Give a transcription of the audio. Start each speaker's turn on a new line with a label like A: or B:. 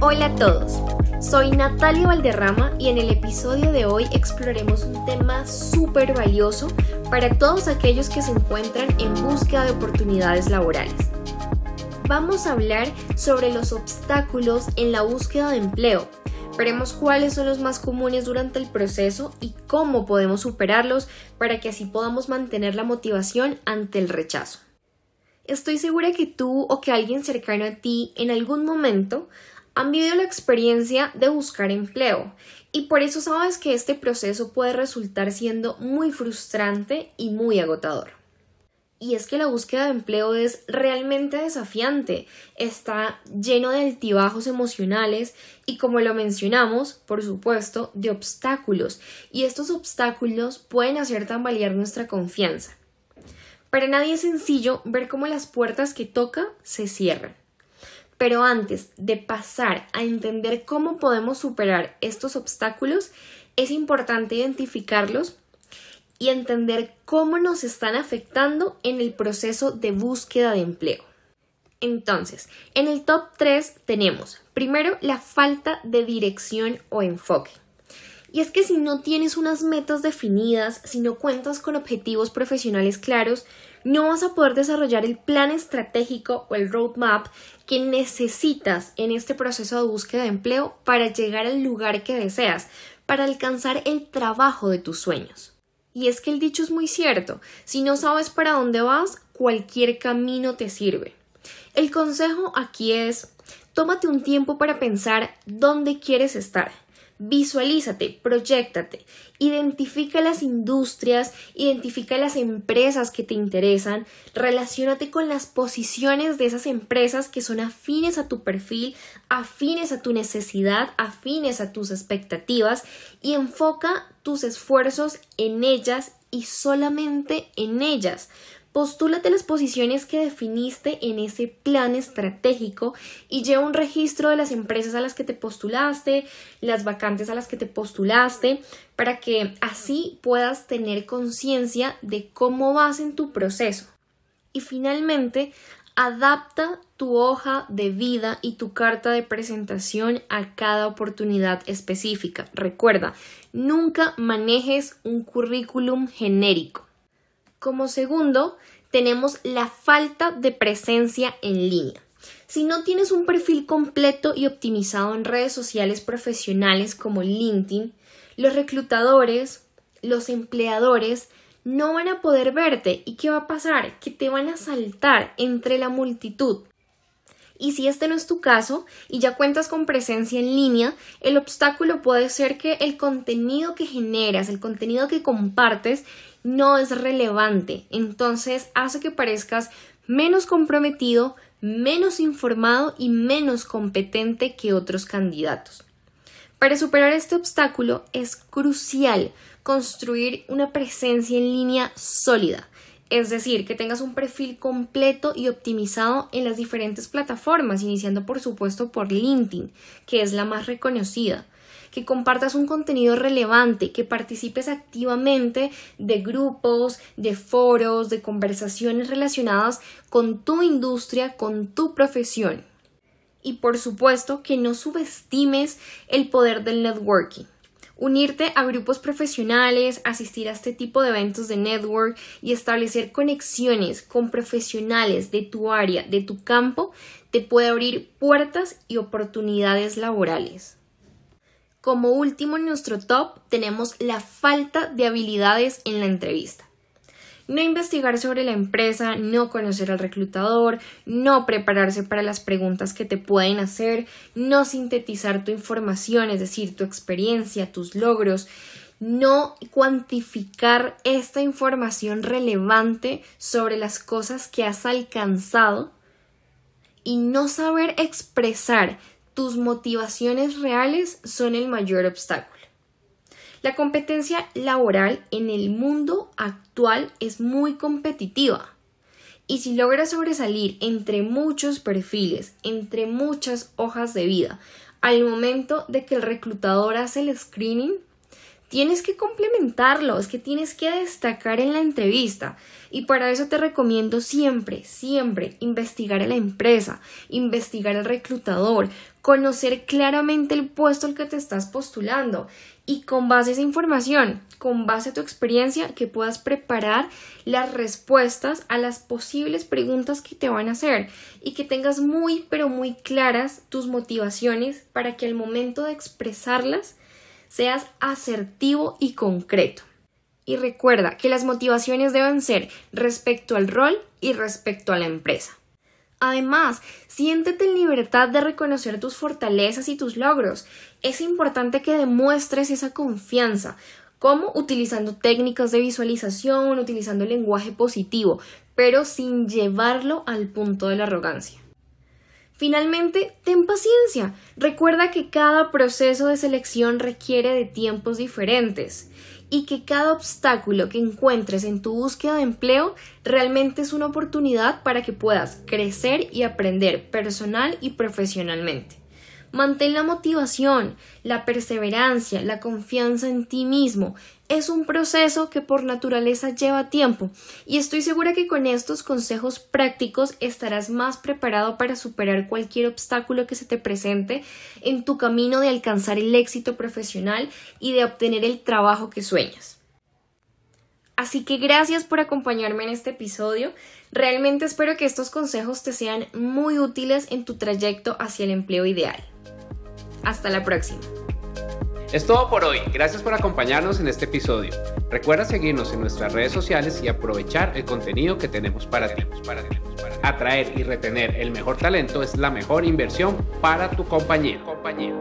A: Hola a todos, soy Natalia Valderrama y en el episodio de hoy exploraremos un tema súper valioso para todos aquellos que se encuentran en búsqueda de oportunidades laborales. Vamos a hablar sobre los obstáculos en la búsqueda de empleo. Veremos cuáles son los más comunes durante el proceso y cómo podemos superarlos para que así podamos mantener la motivación ante el rechazo. Estoy segura que tú o que alguien cercano a ti en algún momento han vivido la experiencia de buscar empleo y por eso sabes que este proceso puede resultar siendo muy frustrante y muy agotador. Y es que la búsqueda de empleo es realmente desafiante, está lleno de altibajos emocionales y como lo mencionamos, por supuesto, de obstáculos, y estos obstáculos pueden hacer tambalear nuestra confianza. Para nadie es sencillo ver cómo las puertas que toca se cierran. Pero antes de pasar a entender cómo podemos superar estos obstáculos, es importante identificarlos y entender cómo nos están afectando en el proceso de búsqueda de empleo. Entonces, en el top 3 tenemos primero la falta de dirección o enfoque. Y es que si no tienes unas metas definidas, si no cuentas con objetivos profesionales claros, no vas a poder desarrollar el plan estratégico o el roadmap que necesitas en este proceso de búsqueda de empleo para llegar al lugar que deseas, para alcanzar el trabajo de tus sueños. Y es que el dicho es muy cierto, si no sabes para dónde vas, cualquier camino te sirve. El consejo aquí es, tómate un tiempo para pensar dónde quieres estar Visualízate, proyectate, identifica las industrias, identifica las empresas que te interesan, relacionate con las posiciones de esas empresas que son afines a tu perfil, afines a tu necesidad, afines a tus expectativas y enfoca tus esfuerzos en ellas y solamente en ellas. Postúlate las posiciones que definiste en ese plan estratégico y lleva un registro de las empresas a las que te postulaste, las vacantes a las que te postulaste, para que así puedas tener conciencia de cómo vas en tu proceso. Y finalmente, adapta tu hoja de vida y tu carta de presentación a cada oportunidad específica. Recuerda, nunca manejes un currículum genérico. Como segundo, tenemos la falta de presencia en línea. Si no tienes un perfil completo y optimizado en redes sociales profesionales como LinkedIn, los reclutadores, los empleadores no van a poder verte. ¿Y qué va a pasar? Que te van a saltar entre la multitud. Y si este no es tu caso y ya cuentas con presencia en línea, el obstáculo puede ser que el contenido que generas, el contenido que compartes, no es relevante. Entonces hace que parezcas menos comprometido, menos informado y menos competente que otros candidatos. Para superar este obstáculo es crucial construir una presencia en línea sólida, es decir, que tengas un perfil completo y optimizado en las diferentes plataformas, iniciando por supuesto por LinkedIn, que es la más reconocida que compartas un contenido relevante, que participes activamente de grupos, de foros, de conversaciones relacionadas con tu industria, con tu profesión. Y por supuesto que no subestimes el poder del networking. Unirte a grupos profesionales, asistir a este tipo de eventos de network y establecer conexiones con profesionales de tu área, de tu campo, te puede abrir puertas y oportunidades laborales. Como último en nuestro top tenemos la falta de habilidades en la entrevista. No investigar sobre la empresa, no conocer al reclutador, no prepararse para las preguntas que te pueden hacer, no sintetizar tu información, es decir, tu experiencia, tus logros, no cuantificar esta información relevante sobre las cosas que has alcanzado y no saber expresar tus motivaciones reales son el mayor obstáculo. La competencia laboral en el mundo actual es muy competitiva. Y si logras sobresalir entre muchos perfiles, entre muchas hojas de vida, al momento de que el reclutador hace el screening, tienes que complementarlo, es que tienes que destacar en la entrevista. Y para eso te recomiendo siempre, siempre investigar a la empresa, investigar al reclutador, conocer claramente el puesto al que te estás postulando y con base a esa información, con base a tu experiencia, que puedas preparar las respuestas a las posibles preguntas que te van a hacer y que tengas muy pero muy claras tus motivaciones para que al momento de expresarlas seas asertivo y concreto. Y recuerda que las motivaciones deben ser respecto al rol y respecto a la empresa. Además, siéntete en libertad de reconocer tus fortalezas y tus logros. Es importante que demuestres esa confianza. ¿Cómo? Utilizando técnicas de visualización, utilizando lenguaje positivo, pero sin llevarlo al punto de la arrogancia. Finalmente, ten paciencia. Recuerda que cada proceso de selección requiere de tiempos diferentes y que cada obstáculo que encuentres en tu búsqueda de empleo realmente es una oportunidad para que puedas crecer y aprender personal y profesionalmente. Mantén la motivación, la perseverancia, la confianza en ti mismo. Es un proceso que por naturaleza lleva tiempo y estoy segura que con estos consejos prácticos estarás más preparado para superar cualquier obstáculo que se te presente en tu camino de alcanzar el éxito profesional y de obtener el trabajo que sueñas. Así que gracias por acompañarme en este episodio. Realmente espero que estos consejos te sean muy útiles en tu trayecto hacia el empleo ideal. Hasta la próxima.
B: Es todo por hoy. Gracias por acompañarnos en este episodio. Recuerda seguirnos en nuestras redes sociales y aprovechar el contenido que tenemos para ti. Atraer y retener el mejor talento es la mejor inversión para tu compañía. compañía.